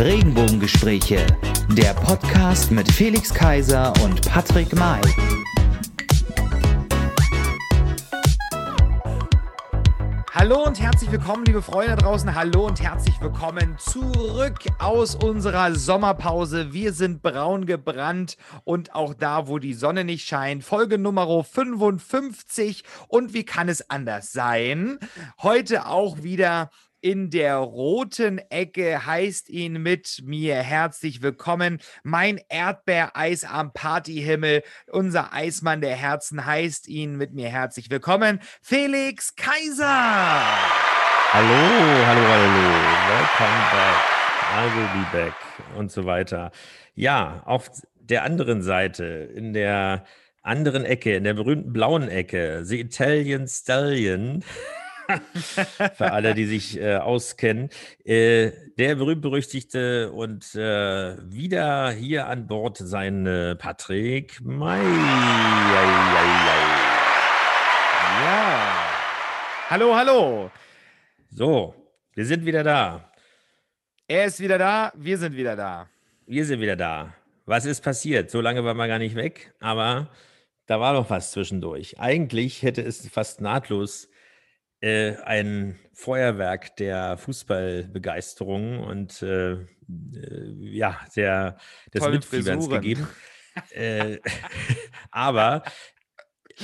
Regenbogengespräche, der Podcast mit Felix Kaiser und Patrick May. Hallo und herzlich willkommen, liebe Freunde da draußen. Hallo und herzlich willkommen zurück aus unserer Sommerpause. Wir sind braun gebrannt und auch da, wo die Sonne nicht scheint. Folge Nummer 55. Und wie kann es anders sein? Heute auch wieder in der roten Ecke heißt ihn mit mir herzlich willkommen. Mein Erdbeereis am Partyhimmel, unser Eismann der Herzen heißt ihn mit mir herzlich willkommen. Felix Kaiser. Hallo, hallo, hallo. Welcome back. I will be back und so weiter. Ja, auf der anderen Seite, in der anderen Ecke, in der berühmten blauen Ecke, The Italian Stallion. Für alle, die sich äh, auskennen. Äh, der berühmt-berüchtigte und äh, wieder hier an Bord sein Patrick May. Ja. Hallo, hallo. So, wir sind wieder da. Er ist wieder da, wir sind wieder da. Wir sind wieder da. Was ist passiert? So lange war man gar nicht weg, aber da war noch was zwischendurch. Eigentlich hätte es fast nahtlos äh, ein Feuerwerk der Fußballbegeisterung und äh, äh, ja, der, des Tolle Mitfieberns Frisuren. gegeben. äh, aber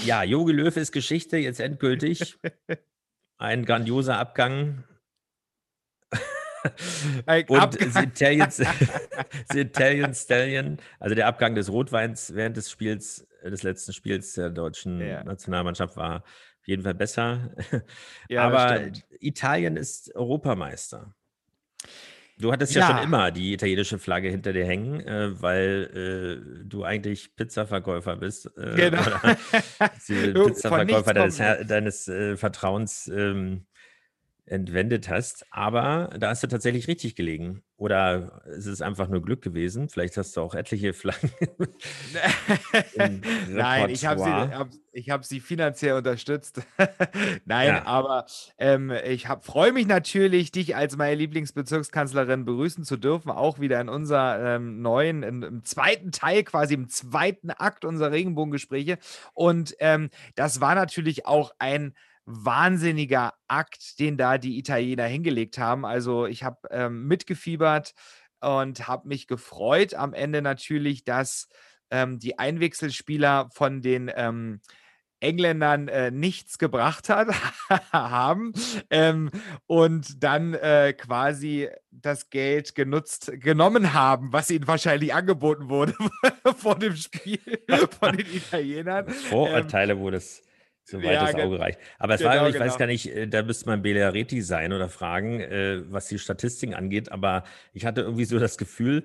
ja, Jogi Löw ist Geschichte, jetzt endgültig. Ein grandioser Abgang. Und Abgang. The Italian, The Italian Stallion, also der Abgang des Rotweins während des Spiels, äh, des letzten Spiels der deutschen Ja. Nationalmannschaft war auf jeden Fall besser. Ja, Aber. Italien ist Europameister. Du hattest ja, Ja. schon immer die italienische Flagge hinter dir hängen, äh, weil äh, du eigentlich Pizzaverkäufer bist. Äh, Genau. Pizzaverkäufer deines, deines äh, Vertrauens ähm, entwendet hast. Aber da hast du tatsächlich richtig gelegen. Oder ist es einfach nur Glück gewesen? Vielleicht hast du auch etliche Flaggen. Nein, ich habe sie, hab, ich hab sie finanziell unterstützt. Nein, Ja. aber ähm, ich freue mich natürlich, dich als meine Lieblingsbezirkskanzlerin begrüßen zu dürfen, auch wieder in unser ähm, neuen, in, im zweiten Teil, quasi im zweiten Akt unserer Regenbogengespräche. Und ähm, das war natürlich auch ein wahnsinniger Akt, den da die Italiener hingelegt haben. Also ich habe ähm, mitgefiebert und habe mich gefreut am Ende natürlich, dass ähm, die Einwechselspieler von den ähm, Engländern äh, nichts gebracht hat, haben ähm, und dann äh, quasi das Geld genutzt, genommen haben, was ihnen wahrscheinlich angeboten wurde vor dem Spiel von den Italienern. Vorurteile, wo das so weit ja, das ge- Auge reicht. Aber es genau, war, ich weiß genau. gar nicht, äh, da müsste man Belareti sein oder fragen, äh, was die Statistiken angeht. Aber ich hatte irgendwie so das Gefühl,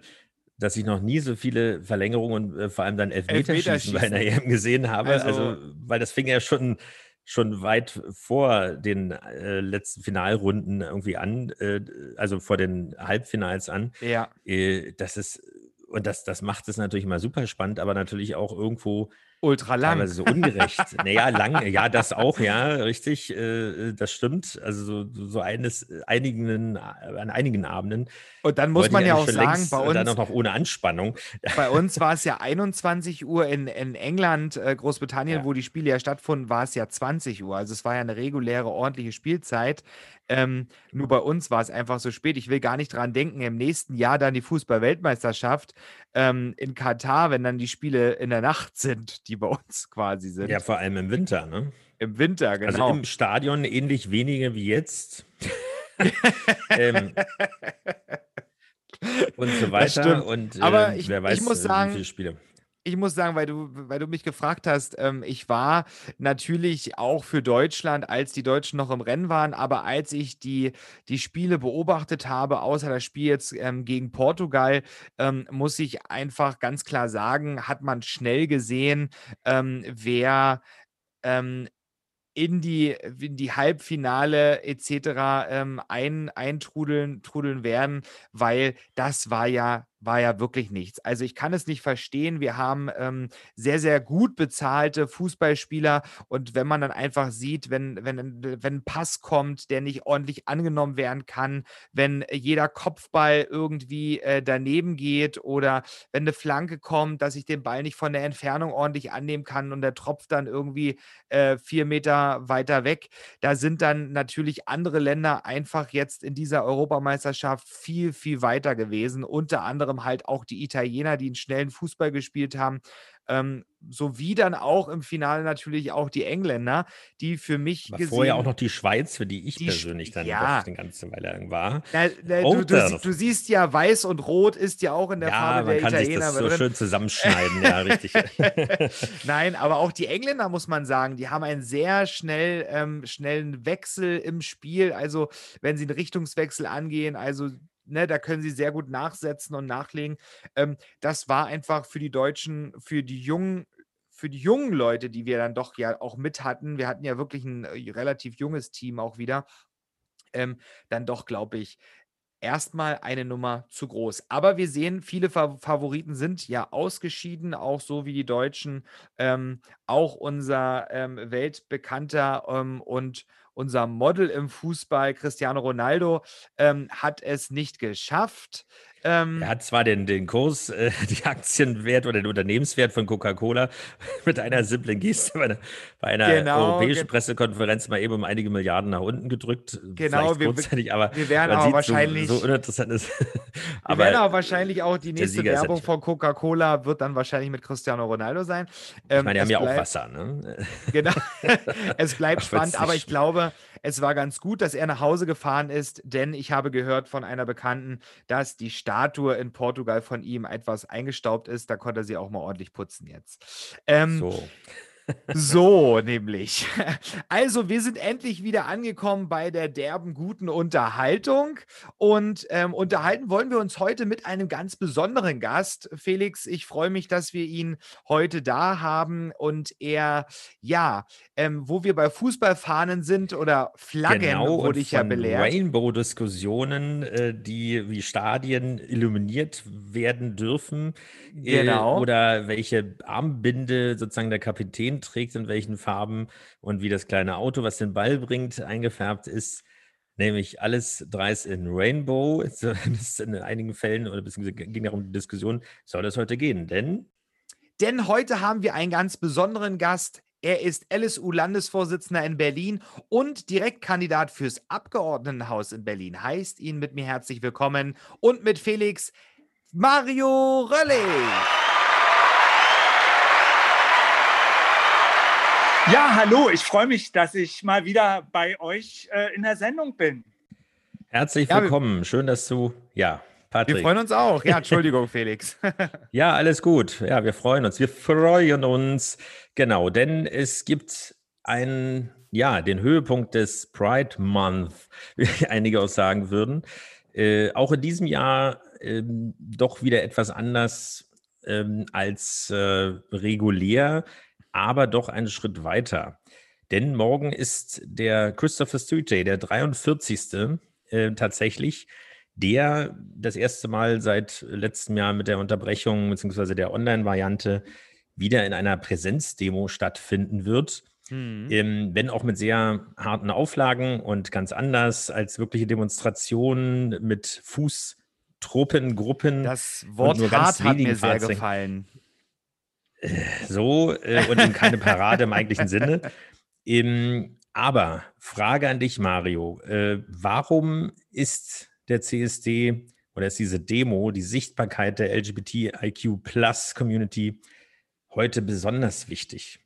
dass ich noch nie so viele Verlängerungen und äh, vor allem dann Elfmeterschießen bei einer EM gesehen habe. Also, Also- weil das fing ja schon, schon weit vor den äh, letzten Finalrunden irgendwie an, äh, also vor den Halbfinals an. Ja, Äh, das ist, und das, das macht es natürlich mal super spannend, aber natürlich auch irgendwo ultra lang. teilweise so ungerecht. naja, lang, ja, das auch, ja, richtig, äh, das stimmt. Also so, so eines, äh, einigen, an einigen Abenden. Und dann muss man ja auch sagen, längst, bei äh, Dann uns, auch noch ohne Anspannung. Bei uns war es ja 21 Uhr in, in England, äh, Großbritannien, Ja. wo die Spiele ja stattfanden, war es ja 20 Uhr. Also es war ja eine reguläre, ordentliche Spielzeit. Ähm, nur bei uns war es einfach so spät. Ich will gar nicht dran denken, im nächsten Jahr dann die Fußball-Weltmeisterschaft ähm, in Katar, wenn dann die Spiele in der Nacht sind, die bei uns quasi sind. Ja, vor allem im Winter, ne? Im Winter, Also genau. im Stadion ähnlich wenige wie jetzt. ähm, und so weiter. Und Aber ähm, ich- wer ich weiß, muss äh, sagen, wie viele Spiele. Ich muss sagen, weil du, weil du mich gefragt hast, ähm, ich war natürlich auch für Deutschland, als die Deutschen noch im Rennen waren, aber als ich die, die Spiele beobachtet habe, außer das Spiel jetzt ähm, gegen Portugal, ähm, muss ich einfach ganz klar sagen, hat man schnell gesehen, ähm, wer ähm, in die, in die Halbfinale etc. Ähm, ein, eintrudeln trudeln werden, weil das war ja war ja wirklich nichts. Also ich kann es nicht verstehen. Wir haben ähm, sehr, sehr gut bezahlte Fußballspieler und wenn man dann einfach sieht, wenn, wenn, wenn ein Pass kommt, der nicht ordentlich angenommen werden kann, wenn jeder Kopfball irgendwie äh, daneben geht oder wenn eine Flanke kommt, dass ich den Ball nicht von der Entfernung ordentlich annehmen kann und der tropft dann irgendwie äh, vier Meter weiter weg. Da sind dann natürlich andere Länder einfach jetzt in dieser Europameisterschaft viel, viel weiter gewesen. Unter anderem halt auch die Italiener, die einen schnellen Fußball gespielt haben. Ähm, sowie dann auch im Finale natürlich auch die Engländer, die für mich gesehen, vorher auch noch die Schweiz, für die ich Die Sch- persönlich dann ja. eine ganze Weile lang war. Na, na, Oh, du, du, du siehst ja, weiß und rot ist ja auch in der ja, Farbe man der kann sich Italiener das so drin. schön zusammenschneiden, ja, richtig. Nein, aber auch die Engländer, muss man sagen, die haben einen sehr schnell, ähm, schnellen Wechsel im Spiel. Also, wenn sie einen Richtungswechsel angehen, also, ne, da können sie sehr gut nachsetzen und nachlegen. Ähm, das war einfach für die Deutschen, für die jungen, für die jungen Leute, die wir dann doch ja auch mit hatten. Wir hatten ja wirklich ein äh, relativ junges Team auch wieder. Ähm, dann doch, glaube ich, erstmal eine Nummer zu groß. Aber wir sehen, viele Fa Favoriten sind ja ausgeschieden, auch so wie die Deutschen. Ähm, auch unser ähm, weltbekannter ähm, und unser Model im Fußball, Cristiano Ronaldo, ähm, hat es nicht geschafft. Ähm, Er hat zwar den, den Kurs, äh, die Aktienwert oder den Unternehmenswert von Coca-Cola mit einer simplen Geste bei einer, bei einer Genau, europäischen Pressekonferenz mal eben um einige Milliarden nach unten gedrückt. Genau, wir- kurzzeitig, aber wir werden sieht, wahrscheinlich- so, so uninteressant ist. Wir werden aber wahrscheinlich auch die nächste ja Werbung von Coca-Cola wird dann wahrscheinlich mit Cristiano Ronaldo sein. ich Ähm, meine, die es haben ja auch Wasser, ne? Genau. es bleibt Auch spannend, aber ich glaube, es war ganz gut, dass er nach Hause gefahren ist, denn ich habe gehört von einer Bekannten, dass die Statue in Portugal von ihm etwas eingestaubt ist. Da konnte er sie auch mal ordentlich putzen jetzt. Ähm, So. So, nämlich. Also, wir sind endlich wieder angekommen bei der derben guten Unterhaltung. Und ähm, unterhalten wollen wir uns heute mit einem ganz besonderen Gast. Felix, ich freue mich, dass wir ihn heute da haben und er, ja, ähm, wo wir bei Fußballfahnen sind oder Flaggen, Genau, wurde ich ja belehrt. Rainbow-Diskussionen, äh, die wie Stadien illuminiert werden dürfen. Genau. Äh, oder welche Armbinde sozusagen der Kapitän trägt, in welchen Farben und wie das kleine Auto, was den Ball bringt, eingefärbt ist. Nämlich alles dreist in Rainbow, zumindest in einigen Fällen, oder beziehungsweise ging darum die Diskussion, soll es heute gehen? Denn Denn heute haben wir einen ganz besonderen Gast. Er ist LSU-Landesvorsitzender in Berlin und Direktkandidat fürs Abgeordnetenhaus in Berlin. Heißt ihn mit mir herzlich willkommen und mit Felix Mario Röllig. Ja, hallo, ich freue mich, dass ich mal wieder bei euch äh, in der Sendung bin. herzlich Ja, wir- willkommen. Schön, dass du, ja, Wir Patrick. freuen uns auch. Ja, Entschuldigung, Felix. Ja, alles gut. Ja, wir freuen uns. Wir freuen uns. Genau, denn es gibt einen, ja, den Höhepunkt des Pride Month, wie einige auch sagen würden. Äh, auch in diesem Jahr ähm, doch wieder etwas anders ähm, als äh, regulär, aber doch einen Schritt weiter. Denn morgen ist der Christopher Street Day, der 43. Äh, tatsächlich, der das erste Mal seit letztem Jahr mit der Unterbrechung bzw. der Online-Variante wieder in einer Präsenzdemo stattfinden wird. Hm. Ähm, wenn auch mit sehr harten Auflagen und ganz anders als wirkliche Demonstrationen mit Fußtruppen, Gruppen. Das Wort hart hat mir sehr gefallen. So äh, und eben keine Parade im eigentlichen Sinne. Ähm, aber Frage an dich, Mario. Äh, warum ist der CSD oder ist diese Demo, die Sichtbarkeit der LGBTIQ Plus Community heute besonders wichtig?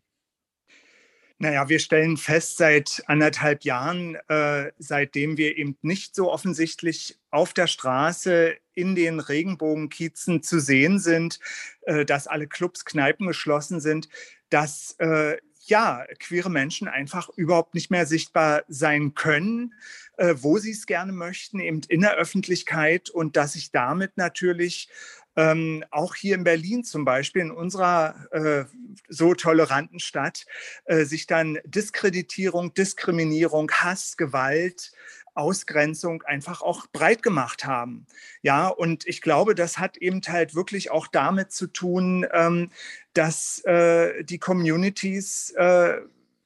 Naja, wir stellen fest seit anderthalb Jahren, äh, seitdem wir eben nicht so offensichtlich auf der Straße in den Regenbogenkiezen zu sehen sind, äh, dass alle Clubs, Kneipen geschlossen sind, dass äh, ja, queere Menschen einfach überhaupt nicht mehr sichtbar sein können, äh, wo sie es gerne möchten, eben in der Öffentlichkeit. Und dass sich damit natürlich ähm, auch hier in Berlin zum Beispiel, in unserer äh, so toleranten Stadt, äh, sich dann Diskreditierung, Diskriminierung, Hass, Gewalt Ausgrenzung einfach auch breit gemacht haben. Ja, und ich glaube, das hat eben halt wirklich auch damit zu tun, ähm, dass äh, die Communities äh,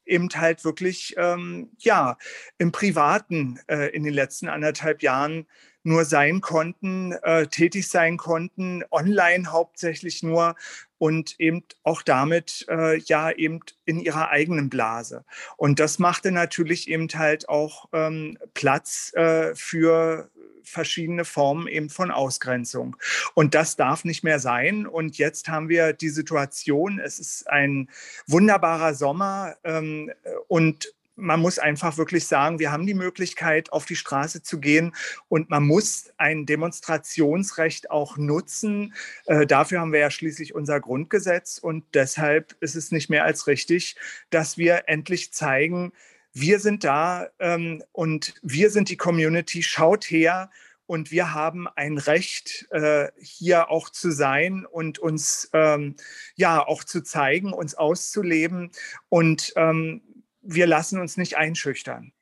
eben halt wirklich ähm, ja im Privaten äh, in den letzten anderthalb Jahren nur sein konnten, äh, tätig sein konnten, online hauptsächlich nur und eben auch damit äh, ja eben in ihrer eigenen Blase. Und das machte natürlich eben halt auch ähm, Platz äh, für verschiedene Formen eben von Ausgrenzung. Und das darf nicht mehr sein. Und jetzt haben wir die Situation, es ist ein wunderbarer Sommer ähm, und man muss einfach wirklich sagen, wir haben die Möglichkeit, auf die Straße zu gehen und man muss ein Demonstrationsrecht auch nutzen. Äh, dafür haben wir ja schließlich unser Grundgesetz und deshalb ist es nicht mehr als richtig, dass wir endlich zeigen, wir sind da ähm, und wir sind die Community, schaut her und wir haben ein Recht, äh, hier auch zu sein und uns ähm, ja auch zu zeigen, uns auszuleben. Und ähm, wir lassen uns nicht einschüchtern.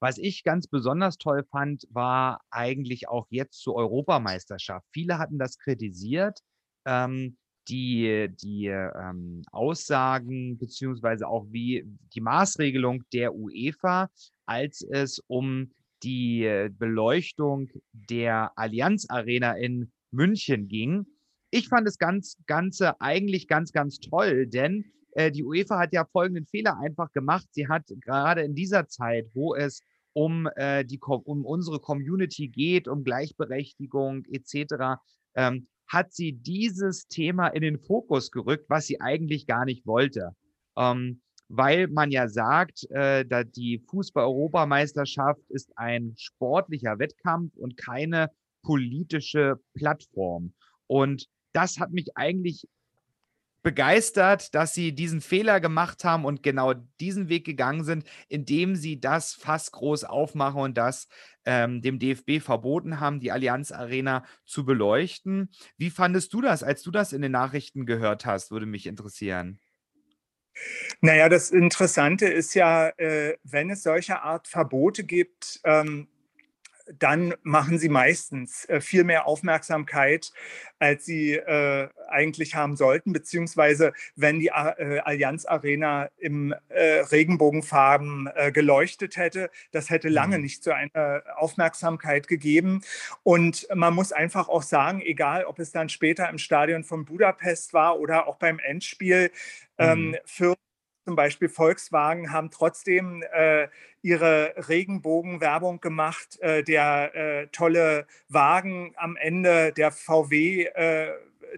Was ich ganz besonders toll fand, war eigentlich auch jetzt zur Europameisterschaft. Viele hatten das kritisiert, ähm, die, die ähm, Aussagen beziehungsweise auch wie die Maßregelung der UEFA, als es um die Beleuchtung der Allianz Arena in München ging. Ich fand das ganz, Ganze eigentlich ganz, ganz toll, denn äh, die UEFA hat ja folgenden Fehler einfach gemacht. Sie hat gerade in dieser Zeit, wo es um, äh, die, um unsere Community geht, um Gleichberechtigung etc., ähm, hat sie dieses Thema in den Fokus gerückt, was sie eigentlich gar nicht wollte. Ähm, weil man ja sagt, äh, da die Fußball-Europameisterschaft ist ein sportlicher Wettkampf und keine politische Plattform. Und das hat mich eigentlich begeistert, dass sie diesen Fehler gemacht haben und genau diesen Weg gegangen sind, indem sie das fast groß aufmachen und das ähm, dem DFB verboten haben, die Allianz Arena zu beleuchten. Wie fandest du das, als du das in den Nachrichten gehört hast, würde mich interessieren. Naja, das Interessante ist ja, äh, wenn es solche Art Verbote gibt, ähm, dann machen sie meistens äh, viel mehr Aufmerksamkeit, als sie äh, eigentlich haben sollten, beziehungsweise wenn die äh, Allianz Arena im äh, Regenbogenfarben äh, geleuchtet hätte, das hätte lange mhm. nicht so eine Aufmerksamkeit gegeben. Und man muss einfach auch sagen, egal ob es dann später im Stadion von Budapest war oder auch beim Endspiel, ähm, mhm. für zum Beispiel Volkswagen haben trotzdem äh, ihre Regenbogenwerbung gemacht. Äh, der äh, tolle Wagen am Ende, der VW, äh,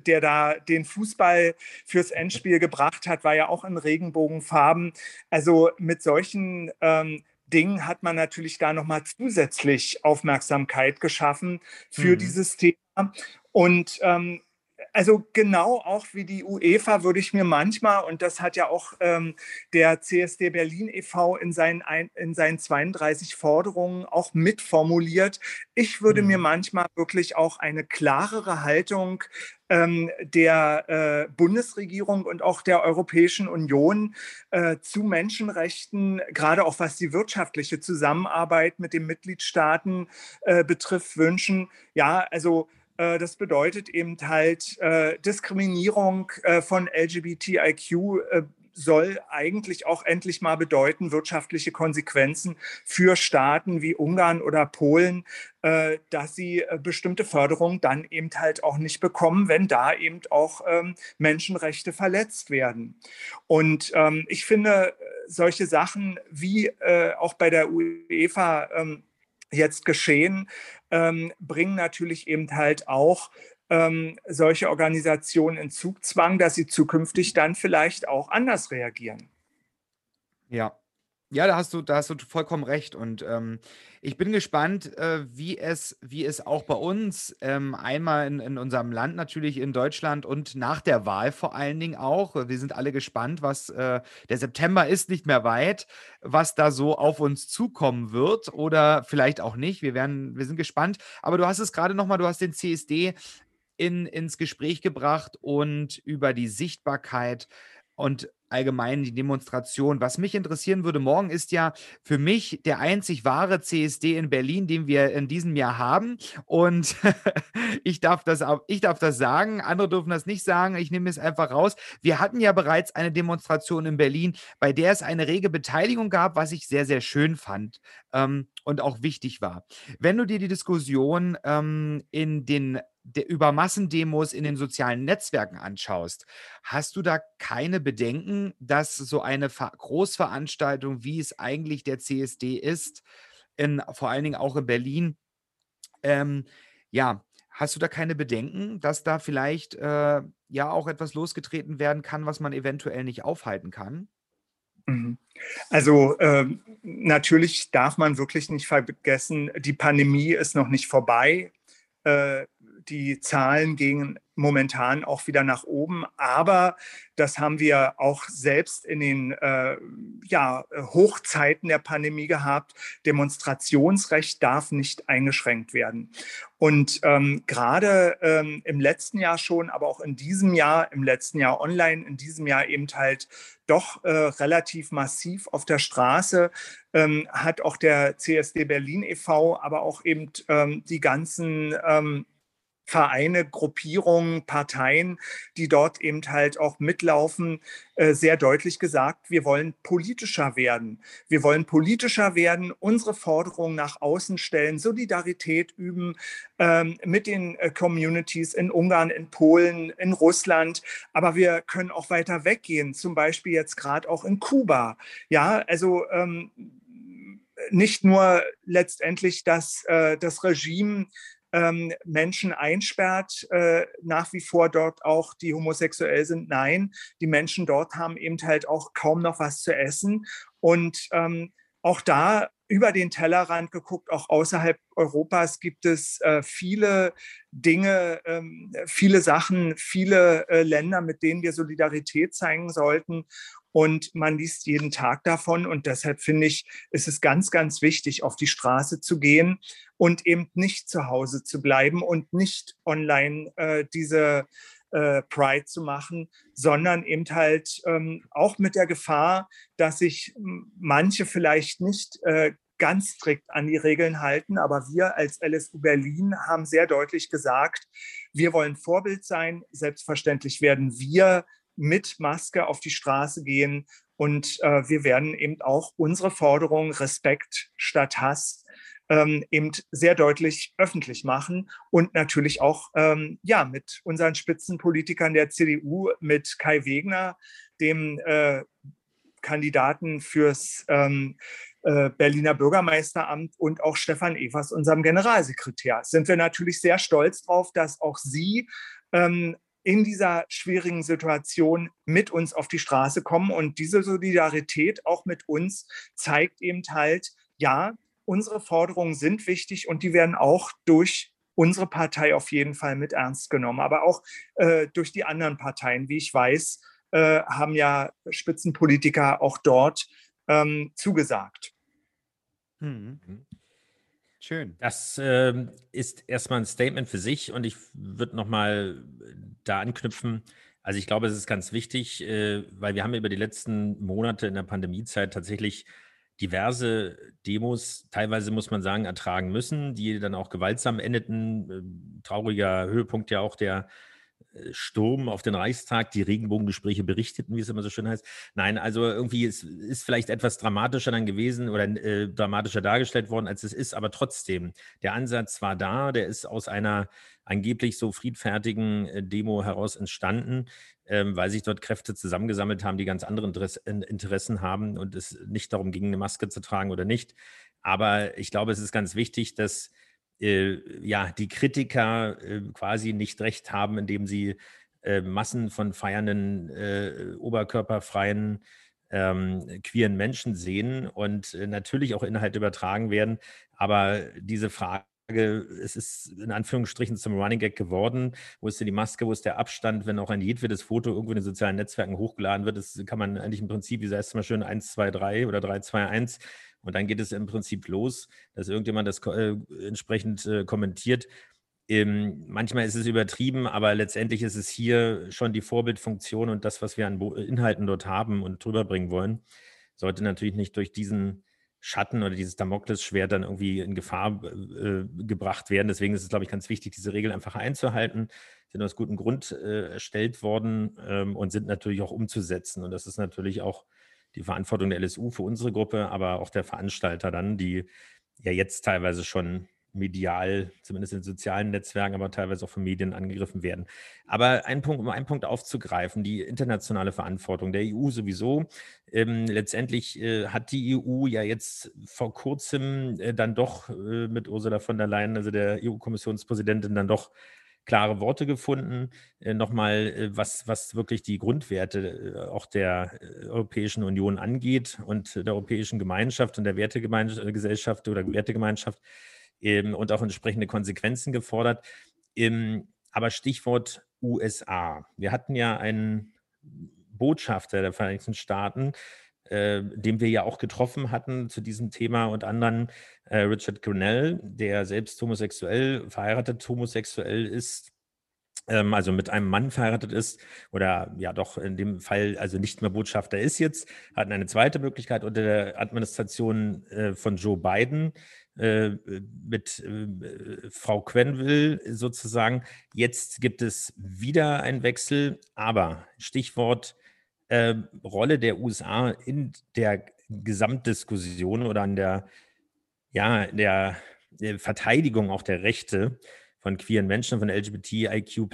der da den Fußball fürs Endspiel gebracht hat, war ja auch in Regenbogenfarben. Also mit solchen ähm, Dingen hat man natürlich da nochmal zusätzlich Aufmerksamkeit geschaffen für mhm. dieses Thema. Und ähm, also genau auch wie die UEFA würde ich mir manchmal, und das hat ja auch ähm, der CSD Berlin e.V. in seinen, in seinen 32 Forderungen auch mitformuliert, ich würde mhm. mir manchmal wirklich auch eine klarere Haltung ähm, der äh, Bundesregierung und auch der Europäischen Union äh, zu Menschenrechten, gerade auch was die wirtschaftliche Zusammenarbeit mit den Mitgliedstaaten äh, betrifft, wünschen. Ja, also das bedeutet eben halt äh, Diskriminierung äh, von LGBTIQ soll eigentlich auch endlich mal bedeuten, wirtschaftliche Konsequenzen für Staaten wie Ungarn oder Polen, dass sie bestimmte Förderungen dann eben halt auch nicht bekommen, wenn da eben auch ähm, Menschenrechte verletzt werden. Und ähm, ich finde, solche Sachen wie auch bei der UEFA ähm, jetzt geschehen, ähm, bringen natürlich eben halt auch ähm, solche Organisationen in Zugzwang, dass sie zukünftig dann vielleicht auch anders reagieren. Ja, ja, da hast du, da hast du vollkommen recht. Und ähm, ich bin gespannt, äh, wie, es, wie es auch bei uns ähm, einmal in, in unserem Land, natürlich in Deutschland und nach der Wahl vor allen Dingen auch. Wir sind alle gespannt, was äh, der September ist nicht mehr weit, was da so auf uns zukommen wird oder vielleicht auch nicht. Wir werden, wir sind gespannt. Aber du hast es gerade nochmal, du hast den CSD in, ins Gespräch gebracht und über die Sichtbarkeit und allgemein die Demonstration. Was mich interessieren würde, morgen ist ja für mich der einzig wahre CSD in Berlin, den wir in diesem Jahr haben. Und ich, darf das, ich darf das sagen, andere dürfen das nicht sagen. Ich nehme es einfach raus. Wir hatten ja bereits eine Demonstration in Berlin, bei der es eine rege Beteiligung gab, was ich sehr, sehr schön fand ähm, und auch wichtig war. Wenn du dir die Diskussion ähm, in den der, über Massendemos in den sozialen Netzwerken anschaust, hast du da keine Bedenken, dass so eine Ver Großveranstaltung, wie es eigentlich der CSD ist, in, vor allen Dingen auch in Berlin, ähm, ja, hast du da keine Bedenken, dass da vielleicht äh, ja auch etwas losgetreten werden kann, was man eventuell nicht aufhalten kann? Mhm. Also äh, natürlich darf man wirklich nicht vergessen, die Pandemie ist noch nicht vorbei. Äh, die Zahlen gehen momentan auch wieder nach oben, aber das haben wir auch selbst in den äh, ja, Hochzeiten der Pandemie gehabt. Demonstrationsrecht darf nicht eingeschränkt werden. Und ähm, gerade ähm, im letzten Jahr schon, aber auch in diesem Jahr, im letzten Jahr online, in diesem Jahr eben halt doch äh, relativ massiv auf der Straße, ähm, hat auch der CSD Berlin e.V., aber auch eben ähm, die ganzen ähm, Vereine, Gruppierungen, Parteien, die dort eben halt auch mitlaufen, äh, sehr deutlich gesagt, wir wollen politischer werden. Wir wollen politischer werden, unsere Forderungen nach außen stellen, Solidarität üben ähm, mit den äh, Communities in Ungarn, in Polen, in Russland. Aber wir können auch weiter weggehen, zum Beispiel jetzt gerade auch in Kuba. Ja, also ähm, nicht nur letztendlich das, äh, das Regime ähm, Menschen einsperrt, äh, nach wie vor dort auch die homosexuell sind. Nein, die Menschen dort haben eben halt auch kaum noch was zu essen. Und ähm, auch da über den Tellerrand geguckt, auch außerhalb Europas gibt es äh, viele Dinge, ähm, viele Sachen, viele äh, Länder, mit denen wir Solidarität zeigen sollten und man liest jeden Tag davon. Und deshalb finde ich, ist es ganz, ganz wichtig, auf die Straße zu gehen und eben nicht zu Hause zu bleiben und nicht online äh, diese äh, Pride zu machen, sondern eben halt ähm, auch mit der Gefahr, dass sich manche vielleicht nicht äh, ganz strikt an die Regeln halten. Aber wir als LSU Berlin haben sehr deutlich gesagt, wir wollen Vorbild sein. Selbstverständlich werden wir mit Maske auf die Straße gehen. Und äh, wir werden eben auch unsere Forderung Respekt statt Hass ähm, eben sehr deutlich öffentlich machen und natürlich auch ähm, ja, mit unseren Spitzenpolitikern der CDU, mit Kai Wegner, dem äh, Kandidaten fürs ähm, äh, Berliner Bürgermeisteramt und auch Stefan Evers, unserem Generalsekretär. Sind wir natürlich sehr stolz darauf, dass auch Sie ähm, in dieser schwierigen Situation mit uns auf die Straße kommen. Und diese Solidarität auch mit uns zeigt eben halt, ja, unsere Forderungen sind wichtig und die werden auch durch unsere Partei auf jeden Fall mit ernst genommen, aber auch äh, durch die anderen Parteien. Wie ich weiß, äh, haben ja Spitzenpolitiker auch dort ähm, zugesagt. Mhm. Schön. Das äh, ist erstmal ein Statement für sich und ich würde nochmal da anknüpfen. Also ich glaube, es ist ganz wichtig, äh, weil wir haben über die letzten Monate in der Pandemiezeit tatsächlich diverse Demos, teilweise muss man sagen, ertragen müssen, die dann auch gewaltsam endeten. Äh, trauriger Höhepunkt ja auch der Sturm auf den Reichstag, die Regenbogengespräche berichteten, wie es immer so schön heißt. Nein, also irgendwie ist, ist vielleicht etwas dramatischer dann gewesen oder äh, dramatischer dargestellt worden, als es ist, aber trotzdem, der Ansatz war da, der ist aus einer angeblich so friedfertigen äh, Demo heraus entstanden, ähm, weil sich dort Kräfte zusammengesammelt haben, die ganz andere Interessen haben und es nicht darum ging, eine Maske zu tragen oder nicht. Aber ich glaube, es ist ganz wichtig, dass äh, ja, die Kritiker äh, quasi nicht recht haben, indem sie äh, Massen von feiernden, äh, oberkörperfreien, ähm, queeren Menschen sehen und äh, natürlich auch Inhalte übertragen werden. Aber diese Frage, es ist in Anführungsstrichen zum Running Gag geworden. Wo ist denn die Maske, wo ist der Abstand, wenn auch ein jedwedes Foto irgendwo in den sozialen Netzwerken hochgeladen wird? Das kann man eigentlich im Prinzip, wie heißt es mal schön, 1, 2, 3 oder 3, 2, 1 und dann geht es im Prinzip los, dass irgendjemand das äh, entsprechend äh, kommentiert. Ähm, manchmal ist es übertrieben, aber letztendlich ist es hier schon die Vorbildfunktion und das, was wir an Inhalten dort haben und drüber bringen wollen, sollte natürlich nicht durch diesen Schatten oder dieses Damoklesschwert dann irgendwie in Gefahr äh, gebracht werden. Deswegen ist es, glaube ich, ganz wichtig, diese Regeln einfach einzuhalten. Sind aus gutem Grund äh, erstellt worden ähm, und sind natürlich auch umzusetzen. Und das ist natürlich auch die Verantwortung der LSU für unsere Gruppe, aber auch der Veranstalter dann, die ja jetzt teilweise schon medial, zumindest in sozialen Netzwerken, aber teilweise auch von Medien angegriffen werden. Aber ein Punkt, um einen Punkt aufzugreifen, die internationale Verantwortung der EU sowieso. Ähm, letztendlich äh, hat die EU ja jetzt vor kurzem äh, dann doch äh, mit Ursula von der Leyen, also der EU-Kommissionspräsidentin, dann doch klare Worte gefunden. Äh, Nochmal, äh, was, was wirklich die Grundwerte äh, auch der Europäischen Union angeht und der Europäischen Gemeinschaft und der Wertegemeinschaft oder Wertegemeinschaft ähm, und auch entsprechende Konsequenzen gefordert. Ähm, aber Stichwort USA. Wir hatten ja einen Botschafter der Vereinigten Staaten, äh, den wir ja auch getroffen hatten zu diesem Thema und anderen, äh, Richard Grinnell, der selbst homosexuell, verheiratet homosexuell ist, ähm, also mit einem Mann verheiratet ist oder ja doch in dem Fall also nicht mehr Botschafter ist jetzt, hatten eine zweite Möglichkeit unter der Administration äh, von Joe Biden äh, mit äh, Frau Quenville sozusagen. Jetzt gibt es wieder einen Wechsel, aber Stichwort äh, Rolle der USA in der Gesamtdiskussion oder an der, ja, der, der Verteidigung auch der Rechte von queeren Menschen, von LGBTIQ+.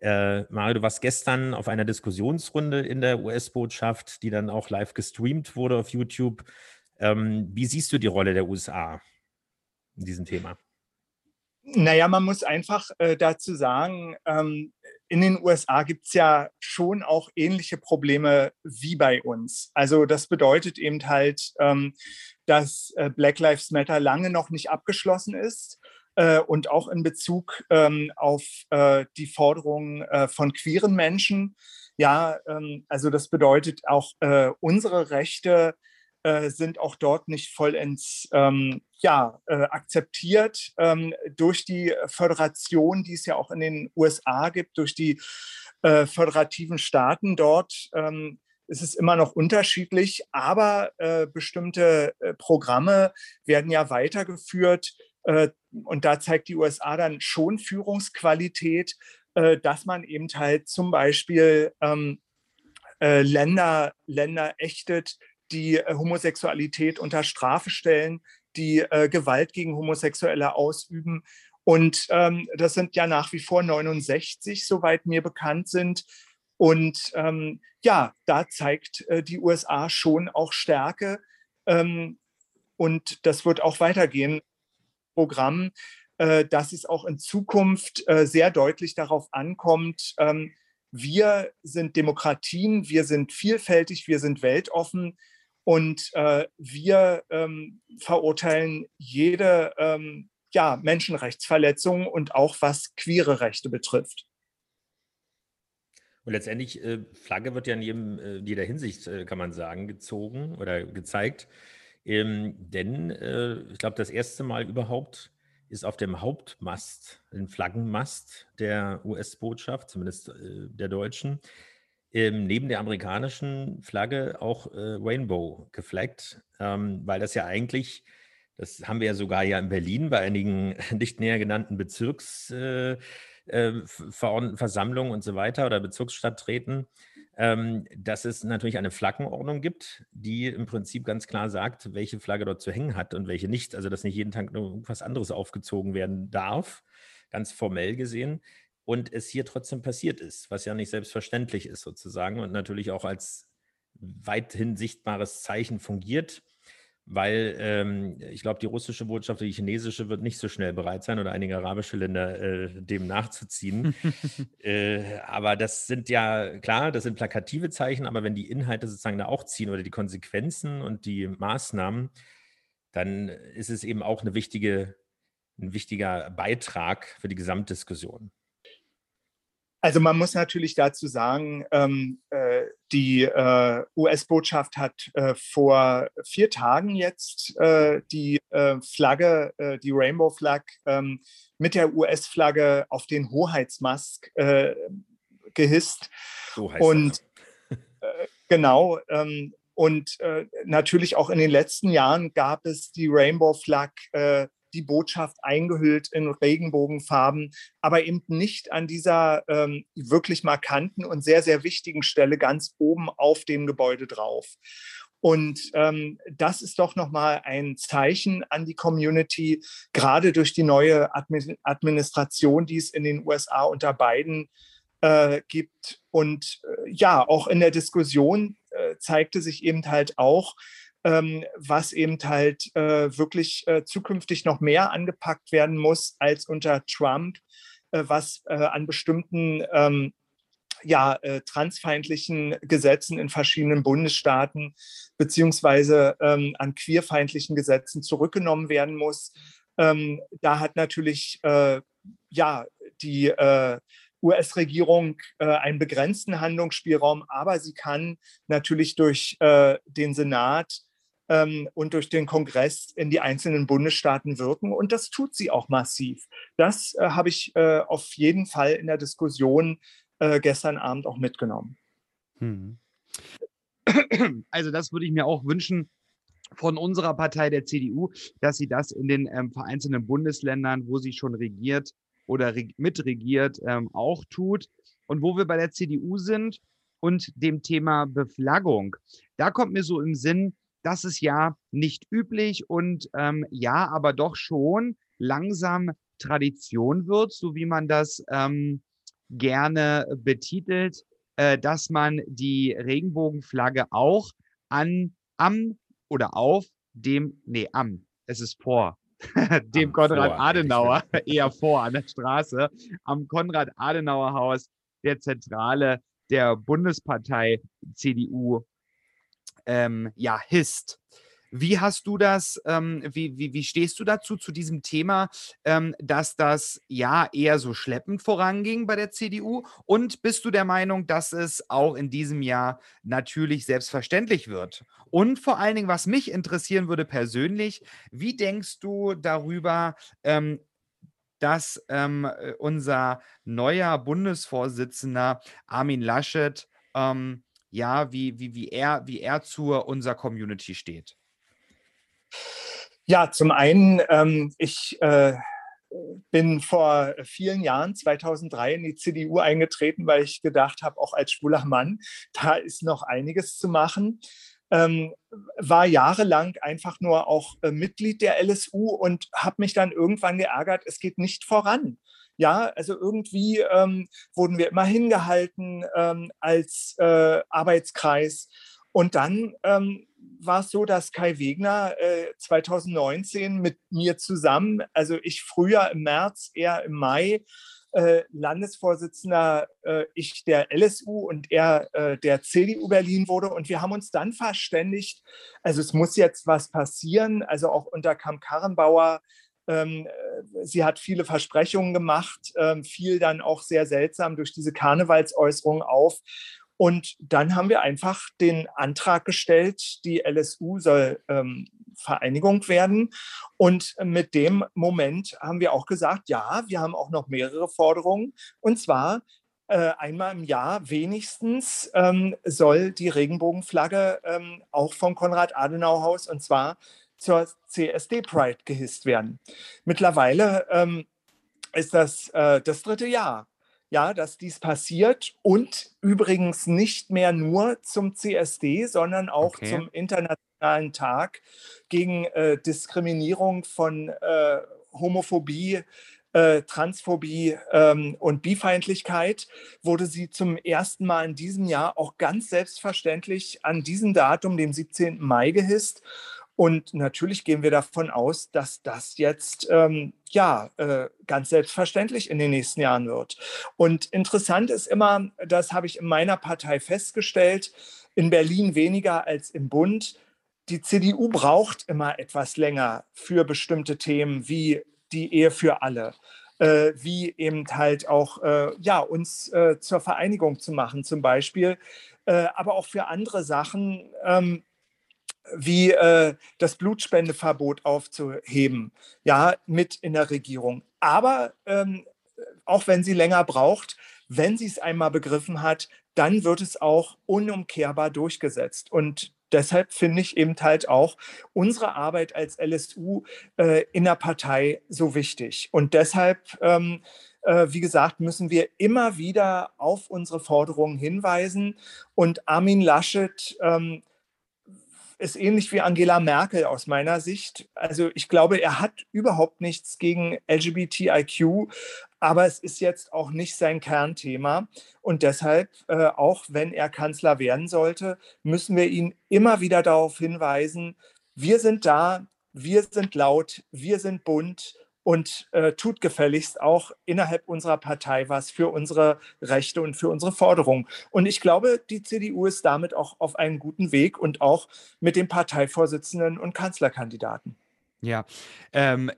Äh, Mario, du warst gestern auf einer Diskussionsrunde in der US-Botschaft, die dann auch live gestreamt wurde auf YouTube. Ähm, wie siehst du die Rolle der USA? In diesem Thema? Naja, man muss einfach äh, dazu sagen, ähm, in den USA gibt es ja schon auch ähnliche Probleme wie bei uns. Also das bedeutet eben halt, ähm, dass äh, Black Lives Matter lange noch nicht abgeschlossen ist äh, und auch in Bezug ähm, auf äh, die Forderungen äh, von queeren Menschen. Ja, ähm, also das bedeutet auch äh, unsere Rechte äh, sind auch dort nicht vollends ähm, ja, äh, akzeptiert ähm, durch die Föderation, die es ja auch in den USA gibt, durch die äh, föderativen Staaten dort. Ähm, ist es immer noch unterschiedlich, aber äh, bestimmte äh, Programme werden ja weitergeführt. und da zeigt die USA dann schon Führungsqualität, dass man eben halt zum Beispiel ähm, Länder, Länder ächtet, die äh, Homosexualität unter Strafe stellen, die äh, Gewalt gegen Homosexuelle ausüben. Und ähm, das sind ja nach wie vor 69, soweit mir bekannt sind. Und ähm, ja, da zeigt äh, die USA schon auch Stärke. Ähm, und das wird auch weitergehen. Programm, äh, dass es auch in Zukunft äh, sehr deutlich darauf ankommt, ähm, wir sind Demokratien, wir sind vielfältig, wir sind weltoffen. Und äh, wir ähm, verurteilen jede ähm, ja, Menschenrechtsverletzung und auch was queere Rechte betrifft. Und letztendlich, äh, Flagge wird ja in jedem, äh, jeder Hinsicht, äh, kann man sagen, gezogen oder gezeigt. Ähm, denn äh, ich glaube, das erste Mal überhaupt ist auf dem Hauptmast, ein Flaggenmast der US-Botschaft, zumindest äh, der deutschen, ähm, neben der amerikanischen Flagge auch äh, Rainbow geflaggt, ähm, weil das ja eigentlich, das haben wir ja sogar ja in Berlin bei einigen nicht näher genannten Bezirksversammlungen äh, äh und so weiter oder Bezirksstadträten, ähm, dass es natürlich eine Flaggenordnung gibt, die im Prinzip ganz klar sagt, welche Flagge dort zu hängen hat und welche nicht. Also dass nicht jeden Tag nur irgendwas anderes aufgezogen werden darf, ganz formell gesehen und es hier trotzdem passiert ist, was ja nicht selbstverständlich ist sozusagen und natürlich auch als weithin sichtbares Zeichen fungiert, weil ähm, ich glaube, die russische Botschaft, die chinesische wird nicht so schnell bereit sein oder einige arabische Länder äh, dem nachzuziehen. äh, aber das sind ja, klar, das sind plakative Zeichen, aber wenn die Inhalte sozusagen da auch ziehen oder die Konsequenzen und die Maßnahmen, dann ist es eben auch eine wichtige, ein wichtiger Beitrag für die Gesamtdiskussion. Also man muss natürlich dazu sagen, ähm, äh, die äh, US-Botschaft hat äh, vor vier Tagen jetzt äh, die äh, Flagge, äh, die Rainbow Flag ähm, mit der US-Flagge auf den Hoheitsmast gehisst. So heißt und genau. Ähm, und natürlich auch in den letzten Jahren gab es die Rainbow Flag die Botschaft eingehüllt in Regenbogenfarben, aber eben nicht an dieser ähm, wirklich markanten und sehr, sehr wichtigen Stelle ganz oben auf dem Gebäude drauf. Und ähm, das ist doch nochmal ein Zeichen an die Community, gerade durch die neue Administration, die es in den USA unter Biden äh, gibt. Und äh, ja, auch in der Diskussion äh, zeigte sich eben halt auch, ähm, was eben halt äh, wirklich äh, zukünftig noch mehr angepackt werden muss als unter Trump, äh, was äh, an bestimmten ähm, ja, äh, transfeindlichen Gesetzen in verschiedenen Bundesstaaten beziehungsweise ähm, an queerfeindlichen Gesetzen zurückgenommen werden muss. Ähm, da hat natürlich äh, ja die US-Regierung äh, einen begrenzten Handlungsspielraum, aber sie kann natürlich durch äh, den Senat und durch den Kongress in die einzelnen Bundesstaaten wirken. Und das tut sie auch massiv. Das äh, habe ich äh, auf jeden Fall in der Diskussion äh, gestern Abend auch mitgenommen. Hm. Also das würde ich mir auch wünschen von unserer Partei der CDU, dass sie das in den ähm, vereinzelten Bundesländern, wo sie schon regiert oder reg mitregiert, ähm, auch tut. Und wo wir bei der CDU sind und dem Thema Beflaggung, da kommt mir so im Sinn, das ist ja nicht üblich und ähm, ja, aber doch schon langsam Tradition wird, so wie man das ähm, gerne betitelt, äh, dass man die Regenbogenflagge auch an, am oder auf dem, nee, am, es ist vor, dem Konrad vor, Adenauer, eher vor an der Straße, am Konrad Adenauer Haus der Zentrale der Bundespartei CDU ähm, ja, hisst. Wie hast du das, ähm, wie, wie, wie stehst du dazu, zu diesem Thema, ähm, dass das ja eher so schleppend voranging bei der CDU? Und bist du der Meinung, dass es auch in diesem Jahr natürlich selbstverständlich wird? Und vor allen Dingen, was mich interessieren würde persönlich, wie denkst du darüber, ähm, dass ähm, äh, unser neuer Bundesvorsitzender Armin Laschet ähm, ja, wie, wie, wie, er, wie er zur unserer Community steht? Ja, zum einen, ähm, ich äh, bin vor vielen Jahren, 2003, in die CDU eingetreten, weil ich gedacht habe, auch als schwuler Mann, da ist noch einiges zu machen. Ähm, war jahrelang einfach nur auch äh, Mitglied der LSU und habe mich dann irgendwann geärgert, es geht nicht voran. Ja, also irgendwie ähm, wurden wir immer hingehalten ähm, als äh, Arbeitskreis. Und dann ähm, war es so, dass Kai Wegner äh, 2019 mit mir zusammen, also ich früher im März, er im Mai, äh, Landesvorsitzender, äh, ich der LSU und er äh, der CDU Berlin wurde. Und wir haben uns dann verständigt, also es muss jetzt was passieren. Also auch unter Kamp Karrenbauer sie hat viele Versprechungen gemacht, ähm, fiel dann auch sehr seltsam durch diese Karnevalsäußerung auf. Und dann haben wir einfach den Antrag gestellt, die LSU soll ähm, Vereinigung werden. Und mit dem Moment haben wir auch gesagt, ja, wir haben auch noch mehrere Forderungen. Und zwar äh, einmal im Jahr wenigstens ähm, soll die Regenbogenflagge ähm, auch vom Konrad-Adenauer-Haus und zwar zur CSD Pride gehisst werden. Mittlerweile ähm, ist das äh, das dritte Jahr, ja, dass dies passiert und übrigens nicht mehr nur zum CSD, sondern auch okay. zum Internationalen Tag gegen äh, Diskriminierung von äh, Homophobie, äh, Transphobie ähm, und Bifeindlichkeit wurde sie zum ersten Mal in diesem Jahr auch ganz selbstverständlich an diesem Datum, dem 17. Mai, gehisst. Und natürlich gehen wir davon aus, dass das jetzt ähm, ja äh, ganz selbstverständlich in den nächsten Jahren wird. Und interessant ist immer, das habe ich in meiner Partei festgestellt, in Berlin weniger als im Bund. Die CDU braucht immer etwas länger für bestimmte Themen wie die Ehe für alle äh, wie eben halt auch äh, ja, uns äh, zur Vereinigung zu machen zum Beispiel, äh, aber auch für andere Sachen. Ähm, wie äh, das Blutspendeverbot aufzuheben, ja, mit in der Regierung. Aber ähm, auch wenn sie länger braucht, wenn sie es einmal begriffen hat, dann wird es auch unumkehrbar durchgesetzt. Und deshalb finde ich eben halt auch unsere Arbeit als LSU äh, in der Partei so wichtig. Und deshalb, ähm, äh, wie gesagt, müssen wir immer wieder auf unsere Forderungen hinweisen. Und Armin Laschet ähm, ist ähnlich wie Angela Merkel aus meiner Sicht. Also ich glaube, er hat überhaupt nichts gegen LGBTIQ, aber es ist jetzt auch nicht sein Kernthema. Und deshalb, äh, auch wenn er Kanzler werden sollte, müssen wir ihn immer wieder darauf hinweisen, wir sind da, wir sind laut, wir sind bunt und äh, tut gefälligst auch innerhalb unserer Partei was für unsere Rechte und für unsere Forderungen. Und ich glaube, die CDU ist damit auch auf einem guten Weg und auch mit dem Parteivorsitzenden und Kanzlerkandidaten. Ja, ähm,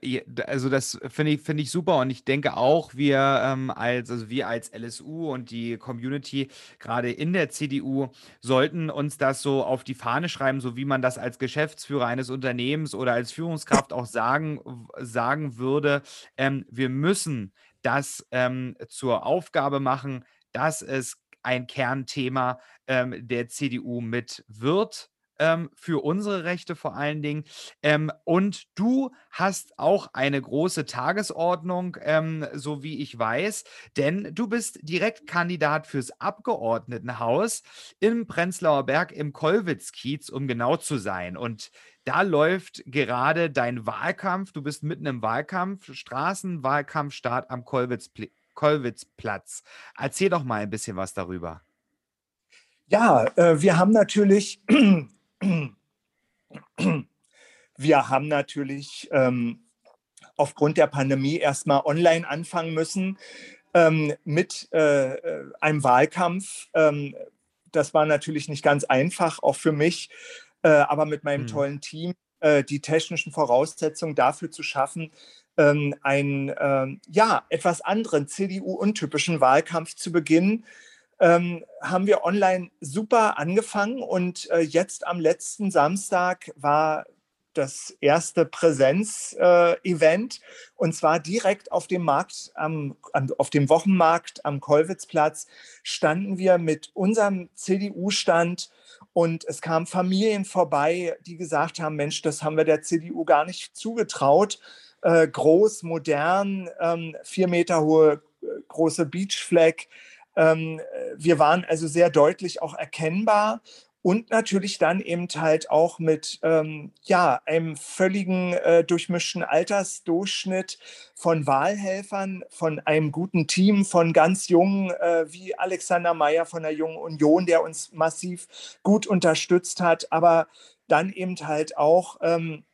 also das finde ich, finde ich super und ich denke auch, wir ähm, als, also wir als LSU und die Community gerade in der CDU sollten uns das so auf die Fahne schreiben, so wie man das als Geschäftsführer eines Unternehmens oder als Führungskraft auch sagen, sagen würde. Ähm, wir müssen das ähm, zur Aufgabe machen, dass es ein Kernthema ähm, der CDU mit wird ähm, für unsere Rechte vor allen Dingen. Ähm, und du hast auch eine große Tagesordnung, ähm, so wie ich weiß, denn du bist Direktkandidat fürs Abgeordnetenhaus im Prenzlauer Berg im Kollwitz-Kiez, um genau zu sein. Und da läuft gerade dein Wahlkampf. Du bist mitten im Wahlkampf, Straßenwahlkampfstart am Kollwitz Kollwitzplatz. Erzähl doch mal ein bisschen was darüber. Ja, äh, wir haben natürlich wir haben natürlich ähm, aufgrund der Pandemie erstmal online anfangen müssen ähm, mit äh, einem Wahlkampf. Ähm, das war natürlich nicht ganz einfach, auch für mich, äh, aber mit meinem mhm. tollen Team äh, die technischen Voraussetzungen dafür zu schaffen, ähm, einen ähm, ja, etwas anderen CDU-untypischen Wahlkampf zu beginnen ähm, haben wir online super angefangen und äh, jetzt am letzten Samstag war das erste Präsenz-Event äh, und zwar direkt auf dem Markt, am, auf dem Wochenmarkt am Kollwitzplatz standen wir mit unserem CDU-Stand und es kamen Familien vorbei, die gesagt haben, Mensch, das haben wir der CDU gar nicht zugetraut. Äh, groß, modern, ähm, vier Meter hohe äh, große Beachflag, ähm, wir waren also sehr deutlich auch erkennbar und natürlich dann eben halt auch mit ähm, ja, einem völligen äh, durchmischten Altersdurchschnitt von Wahlhelfern, von einem guten Team, von ganz jungen äh, wie Alexander Meyer von der Jungen Union, der uns massiv gut unterstützt hat, aber dann eben halt auch ähm,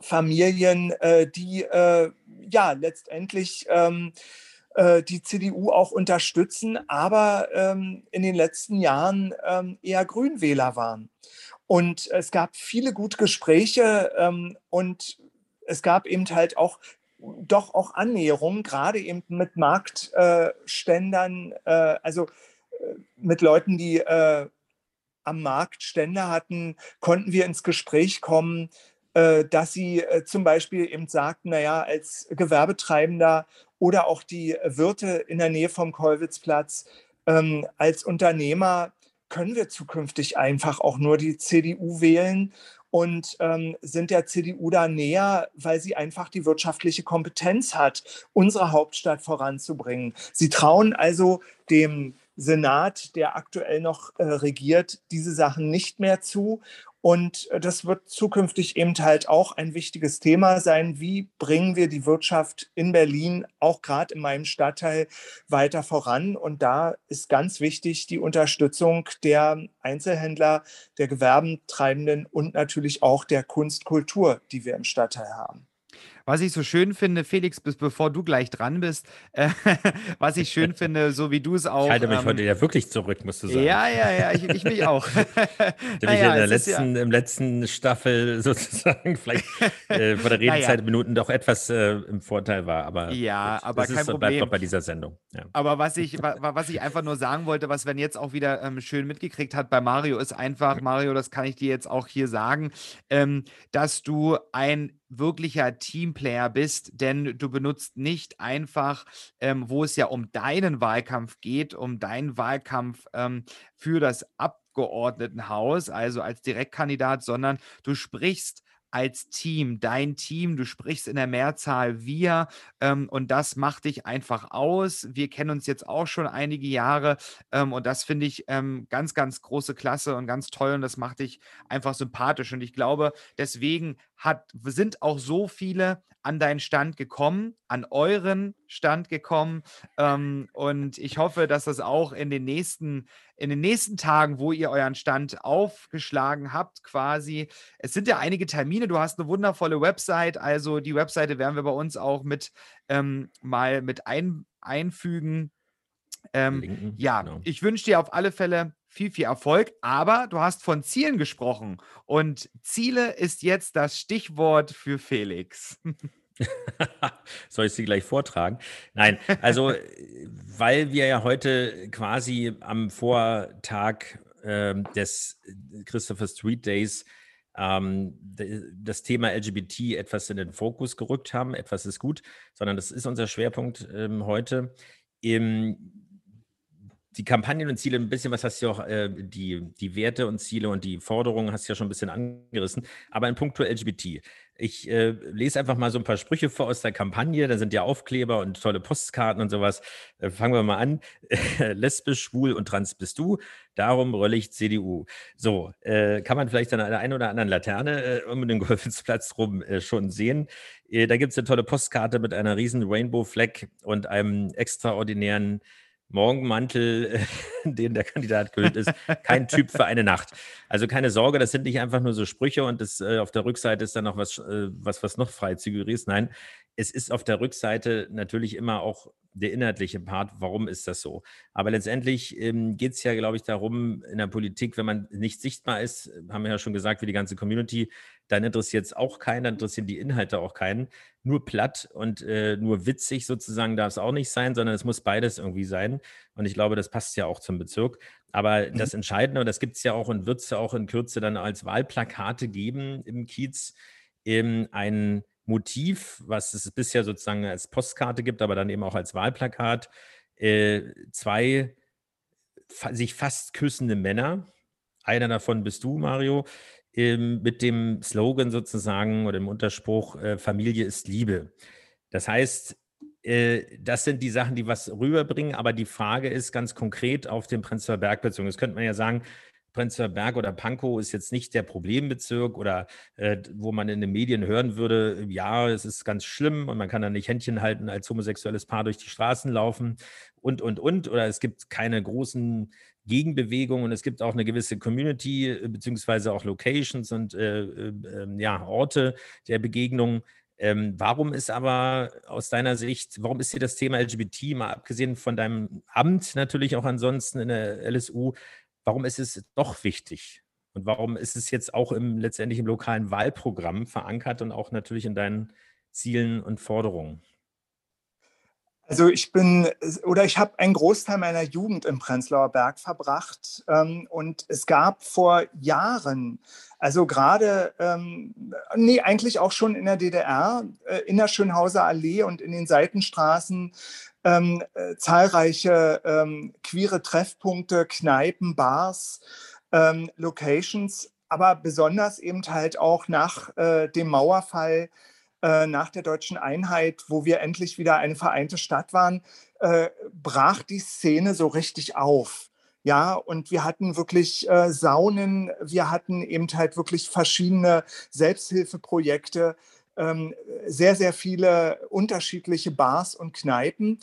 Familien, äh, die äh, ja letztendlich ähm, äh, die CDU auch unterstützen, aber ähm, in den letzten Jahren ähm, eher Grünwähler waren. Und es gab viele gute Gespräche ähm, und es gab eben halt auch doch auch Annäherungen, gerade eben mit Marktständern, äh, also äh, mit Leuten, die äh, am Markt Stände hatten, konnten wir ins Gespräch kommen, äh, dass sie äh, zum Beispiel eben sagten, naja, als Gewerbetreibender oder auch die Wirte in der Nähe vom Kollwitzplatz. Ähm, als Unternehmer können wir zukünftig einfach auch nur die CDU wählen und ähm, sind der CDU da näher, weil sie einfach die wirtschaftliche Kompetenz hat, unsere Hauptstadt voranzubringen. Sie trauen also dem Senat, der aktuell noch äh, regiert, diese Sachen nicht mehr zu. Und äh, das wird zukünftig eben halt auch ein wichtiges Thema sein. Wie bringen wir die Wirtschaft in Berlin, auch gerade in meinem Stadtteil, weiter voran? Und da ist ganz wichtig die Unterstützung der Einzelhändler, der Gewerbentreibenden und natürlich auch der Kunstkultur, die wir im Stadtteil haben. Was ich so schön finde, Felix, bis bevor du gleich dran bist, äh, was ich schön finde, so wie du es auch. Ich halte mich ähm, heute ja wirklich zurück, musst du sagen. Ja, ja, ja, ich, ich mich auch. naja, in der letzten, ja, im letzten Staffel sozusagen vielleicht äh, vor der Redezeit naja. Minuten doch etwas äh, im Vorteil war. Aber ja, gut, aber das kein ist, Problem. bleibt doch bei dieser Sendung. Ja. Aber was ich, was ich einfach nur sagen wollte, was Sven jetzt auch wieder ähm, schön mitgekriegt hat bei Mario, ist einfach, Mario, das kann ich dir jetzt auch hier sagen, ähm, dass du ein wirklicher Teamplayer bist, denn du benutzt nicht einfach, ähm, wo es ja um deinen Wahlkampf geht, um deinen Wahlkampf ähm, für das Abgeordnetenhaus, also als Direktkandidat, sondern du sprichst als Team, dein Team, du sprichst in der Mehrzahl wir ähm, und das macht dich einfach aus. Wir kennen uns jetzt auch schon einige Jahre ähm, und das finde ich ähm, ganz, ganz große Klasse und ganz toll und das macht dich einfach sympathisch und ich glaube, deswegen hat, sind auch so viele an deinen Stand gekommen, an euren Stand gekommen. Ähm, und ich hoffe, dass das auch in den nächsten, in den nächsten Tagen, wo ihr euren Stand aufgeschlagen habt, quasi. Es sind ja einige Termine. Du hast eine wundervolle Website. Also die Webseite werden wir bei uns auch mit ähm, mal mit ein, einfügen. Ähm, ja, genau. ich wünsche dir auf alle Fälle viel, viel Erfolg. Aber du hast von Zielen gesprochen und Ziele ist jetzt das Stichwort für Felix. Soll ich sie gleich vortragen? Nein, also weil wir ja heute quasi am Vortag äh, des Christopher Street Days ähm, das Thema LGBT etwas in den Fokus gerückt haben, etwas ist gut, sondern das ist unser Schwerpunkt ähm, heute. Im, die Kampagnen und Ziele, ein bisschen was hast du auch, äh, die, die Werte und Ziele und die Forderungen hast du ja schon ein bisschen angerissen, aber in puncto LGBT. Ich äh, lese einfach mal so ein paar Sprüche vor aus der Kampagne, da sind ja Aufkleber und tolle Postkarten und sowas. Äh, fangen wir mal an. Lesbisch, schwul und trans bist du, darum rolle ich CDU. So, äh, kann man vielleicht an einer einen oder anderen Laterne äh, um den Golfplatz rum äh, schon sehen. da gibt es eine tolle Postkarte mit einer riesen Rainbow-Flag und einem extraordinären Morgenmantel, den der Kandidat gehüllt ist, kein Typ für eine Nacht. Also keine Sorge, das sind nicht einfach nur so Sprüche und das, äh, auf der Rückseite ist dann noch was, äh, was, was noch freizügiger ist. Nein, es ist auf der Rückseite natürlich immer auch der inhaltliche Part, warum ist das so? Aber letztendlich ähm, geht es ja, glaube ich, darum, in der Politik, wenn man nicht sichtbar ist, haben wir ja schon gesagt, wie die ganze Community, dann interessiert es auch keinen, dann interessieren die Inhalte auch keinen. Nur platt und äh, nur witzig sozusagen darf es auch nicht sein, sondern es muss beides irgendwie sein. Und ich glaube, das passt ja auch zum Bezirk. Aber mhm. das Entscheidende, und das gibt es ja auch und wird es ja auch in Kürze dann als Wahlplakate geben im Kiez, ähm, ein Motiv, was es bisher sozusagen als Postkarte gibt, aber dann eben auch als Wahlplakat. Äh, zwei fa sich fast küssende Männer. Einer davon bist du, Mario, äh, mit dem Slogan sozusagen oder dem Unterspruch, äh, Familie ist Liebe. Das heißt, äh, das sind die Sachen, die was rüberbringen, aber die Frage ist ganz konkret auf den Prenzlauer Berg bezogen. Das könnte man ja sagen, Prenzlauer Berg oder Pankow ist jetzt nicht der Problembezirk oder äh, wo man in den Medien hören würde, ja, es ist ganz schlimm und man kann da nicht Händchen halten als homosexuelles Paar durch die Straßen laufen und, und, und. Oder es gibt keine großen Gegenbewegungen und es gibt auch eine gewisse Community äh, beziehungsweise auch Locations und äh, äh, ja, Orte der Begegnung. Ähm, warum ist aber aus deiner Sicht, warum ist dir das Thema LGBT, mal abgesehen von deinem Amt natürlich auch ansonsten in der LSU, warum ist es doch wichtig? Und warum ist es jetzt auch im letztendlich im lokalen Wahlprogramm verankert und auch natürlich in deinen Zielen und Forderungen? Also ich bin oder ich habe einen Großteil meiner Jugend im Prenzlauer Berg verbracht ähm, und es gab vor Jahren, also gerade, ähm, nee, eigentlich auch schon in der DDR, äh, in der Schönhauser Allee und in den Seitenstraßen ähm, äh, zahlreiche ähm, queere Treffpunkte, Kneipen, Bars, ähm, Locations, aber besonders eben halt auch nach äh, dem Mauerfall, äh, nach der deutschen Einheit, wo wir endlich wieder eine vereinte Stadt waren, äh, brach die Szene so richtig auf. Ja, und wir hatten wirklich äh, Saunen, wir hatten eben halt wirklich verschiedene Selbsthilfeprojekte, sehr, sehr viele unterschiedliche Bars und Kneipen.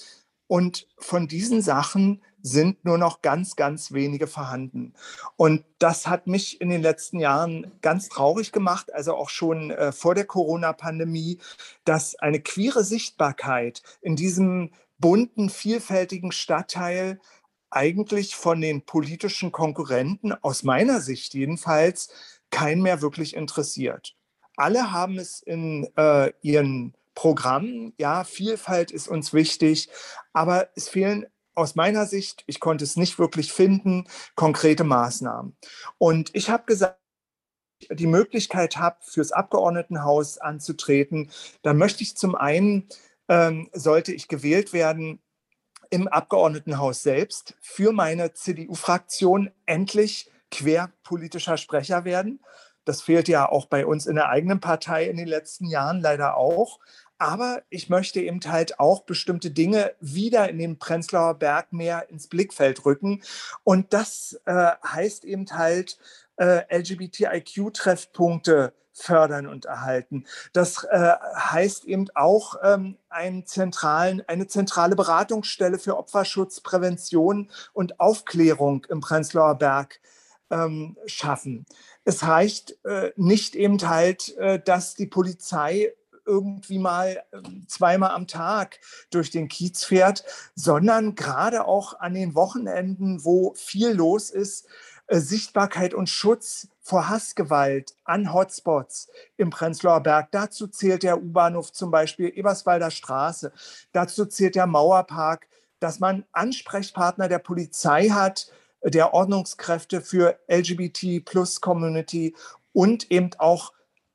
Und von diesen Sachen sind nur noch ganz, ganz wenige vorhanden. Und das hat mich in den letzten Jahren ganz traurig gemacht, also auch schon äh, vor der Corona-Pandemie, dass eine queere Sichtbarkeit in diesem bunten, vielfältigen Stadtteil eigentlich von den politischen Konkurrenten, aus meiner Sicht jedenfalls, kein mehr wirklich interessiert. Alle haben es in äh, ihren Programmen. Ja, Vielfalt ist uns wichtig, aber es fehlen aus meiner Sicht, ich konnte es nicht wirklich finden, konkrete Maßnahmen. Und ich habe gesagt, die Möglichkeit habe, fürs Abgeordnetenhaus anzutreten, dann möchte ich zum einen, ähm, sollte ich gewählt werden, im Abgeordnetenhaus selbst für meine CDU-Fraktion endlich querpolitischer Sprecher werden. Das fehlt ja auch bei uns in der eigenen Partei in den letzten Jahren leider auch. Aber ich möchte eben halt auch bestimmte Dinge wieder in den Prenzlauer Berg mehr ins Blickfeld rücken. Und das äh, heißt eben halt äh, LGBTIQ-Treffpunkte fördern und erhalten. Das äh, heißt eben auch ähm, einen zentralen, eine zentrale Beratungsstelle für Opferschutz, Prävention und Aufklärung im Prenzlauer Berg ähm, schaffen. Es reicht äh, nicht eben halt, äh, dass die Polizei irgendwie mal ähm, zweimal am Tag durch den Kiez fährt, sondern gerade auch an den Wochenenden, wo viel los ist, äh, Sichtbarkeit und Schutz vor Hassgewalt an Hotspots im Prenzlauer Berg. Dazu zählt der U-Bahnhof zum Beispiel Eberswalder Straße. Dazu zählt der Mauerpark, dass man Ansprechpartner der Polizei hat, der Ordnungskräfte für LGBT Plus Community und eben auch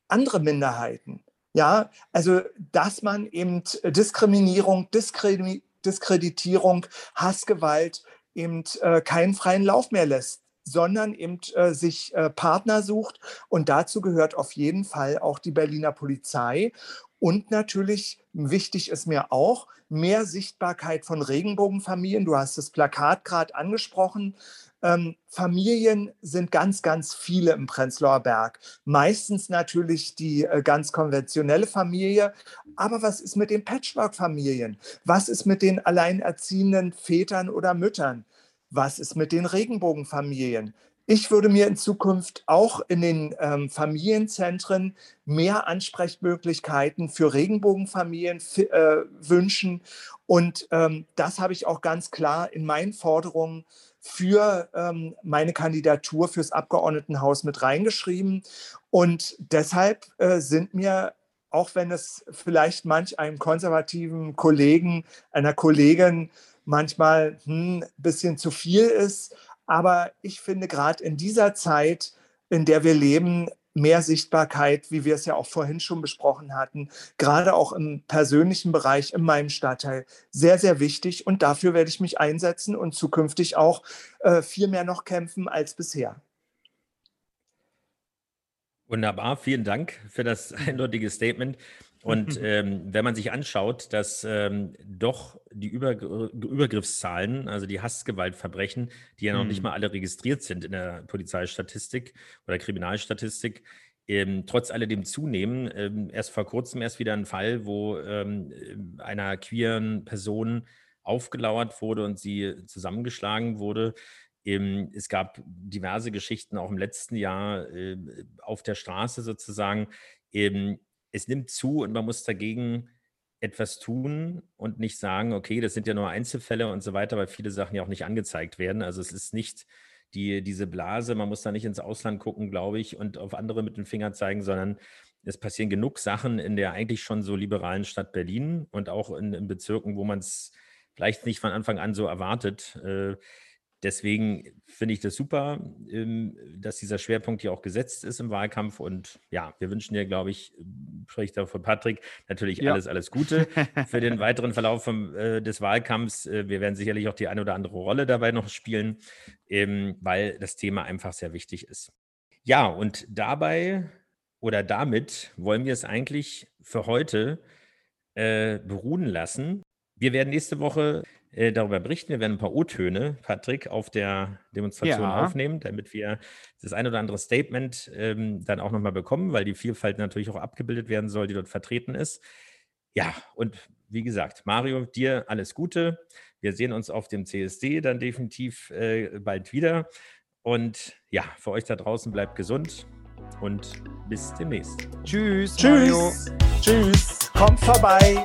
andere Minderheiten. Ja, also dass man eben Diskriminierung, Diskreditierung, Hassgewalt eben äh, keinen freien Lauf mehr lässt sondern eben äh, sich äh, Partner sucht. Und dazu gehört auf jeden Fall auch die Berliner Polizei. Und natürlich wichtig ist mir auch mehr Sichtbarkeit von Regenbogenfamilien. Du hast das Plakat gerade angesprochen. Ähm, Familien sind ganz, ganz viele im Prenzlauer Berg. Meistens natürlich die äh, ganz konventionelle Familie. Aber was ist mit den Patchwork-Familien? Was ist mit den alleinerziehenden Vätern oder Müttern? Was ist mit den Regenbogenfamilien? Ich würde mir in Zukunft auch in den ähm, Familienzentren mehr Ansprechmöglichkeiten für Regenbogenfamilien äh, wünschen. Und ähm, das habe ich auch ganz klar in meinen Forderungen für ähm, meine Kandidatur fürs Abgeordnetenhaus mit reingeschrieben. Und deshalb äh, sind mir, auch wenn es vielleicht manch einem konservativen Kollegen, einer Kollegin manchmal ein hm, bisschen zu viel ist, aber ich finde gerade in dieser Zeit, in der wir leben, mehr Sichtbarkeit, wie wir es ja auch vorhin schon besprochen hatten, gerade auch im persönlichen Bereich in meinem Stadtteil, sehr, sehr wichtig. Und dafür werde ich mich einsetzen und zukünftig auch äh, viel mehr noch kämpfen als bisher. Wunderbar, vielen Dank für das eindeutige Statement. Und ähm, wenn man sich anschaut, dass ähm, doch die Über Übergriffszahlen, also die Hassgewaltverbrechen, die ja noch nicht mhm. mal alle registriert sind in der Polizeistatistik oder Kriminalstatistik, ähm, trotz alledem zunehmen. Ähm, erst vor kurzem erst wieder ein Fall, wo ähm, einer queeren Person aufgelauert wurde und sie zusammengeschlagen wurde. Ähm, es gab diverse Geschichten auch im letzten Jahr äh, auf der Straße sozusagen es nimmt zu und man muss dagegen etwas tun und nicht sagen, okay, das sind ja nur Einzelfälle und so weiter, weil viele Sachen ja auch nicht angezeigt werden. Also es ist nicht die, diese Blase, man muss da nicht ins Ausland gucken, glaube ich, und auf andere mit dem Finger zeigen, sondern es passieren genug Sachen in der eigentlich schon so liberalen Stadt Berlin und auch in, in Bezirken, wo man es vielleicht nicht von Anfang an so erwartet. Äh, Deswegen finde ich das super, ähm, dass dieser Schwerpunkt hier auch gesetzt ist im Wahlkampf. Und ja, wir wünschen dir, glaube ich, spreche da von Patrick, natürlich ja. alles, alles Gute für den weiteren Verlauf vom, äh, des Wahlkampfs. Äh, wir werden sicherlich auch die eine oder andere Rolle dabei noch spielen, ähm, weil das Thema einfach sehr wichtig ist. Ja, und dabei oder damit wollen wir es eigentlich für heute äh, beruhen lassen. Wir werden nächste Woche äh, darüber berichten. Wir werden ein paar O-Töne, Patrick, auf der Demonstration ja. aufnehmen, damit wir das ein oder andere Statement ähm, dann auch nochmal bekommen, weil die Vielfalt natürlich auch abgebildet werden soll, die dort vertreten ist. Ja, und wie gesagt, Mario, dir alles Gute. Wir sehen uns auf dem CSD dann definitiv äh, bald wieder. Und ja, für euch da draußen bleibt gesund und bis demnächst. Tschüss. Tschüss. Tschüss. Kommt vorbei.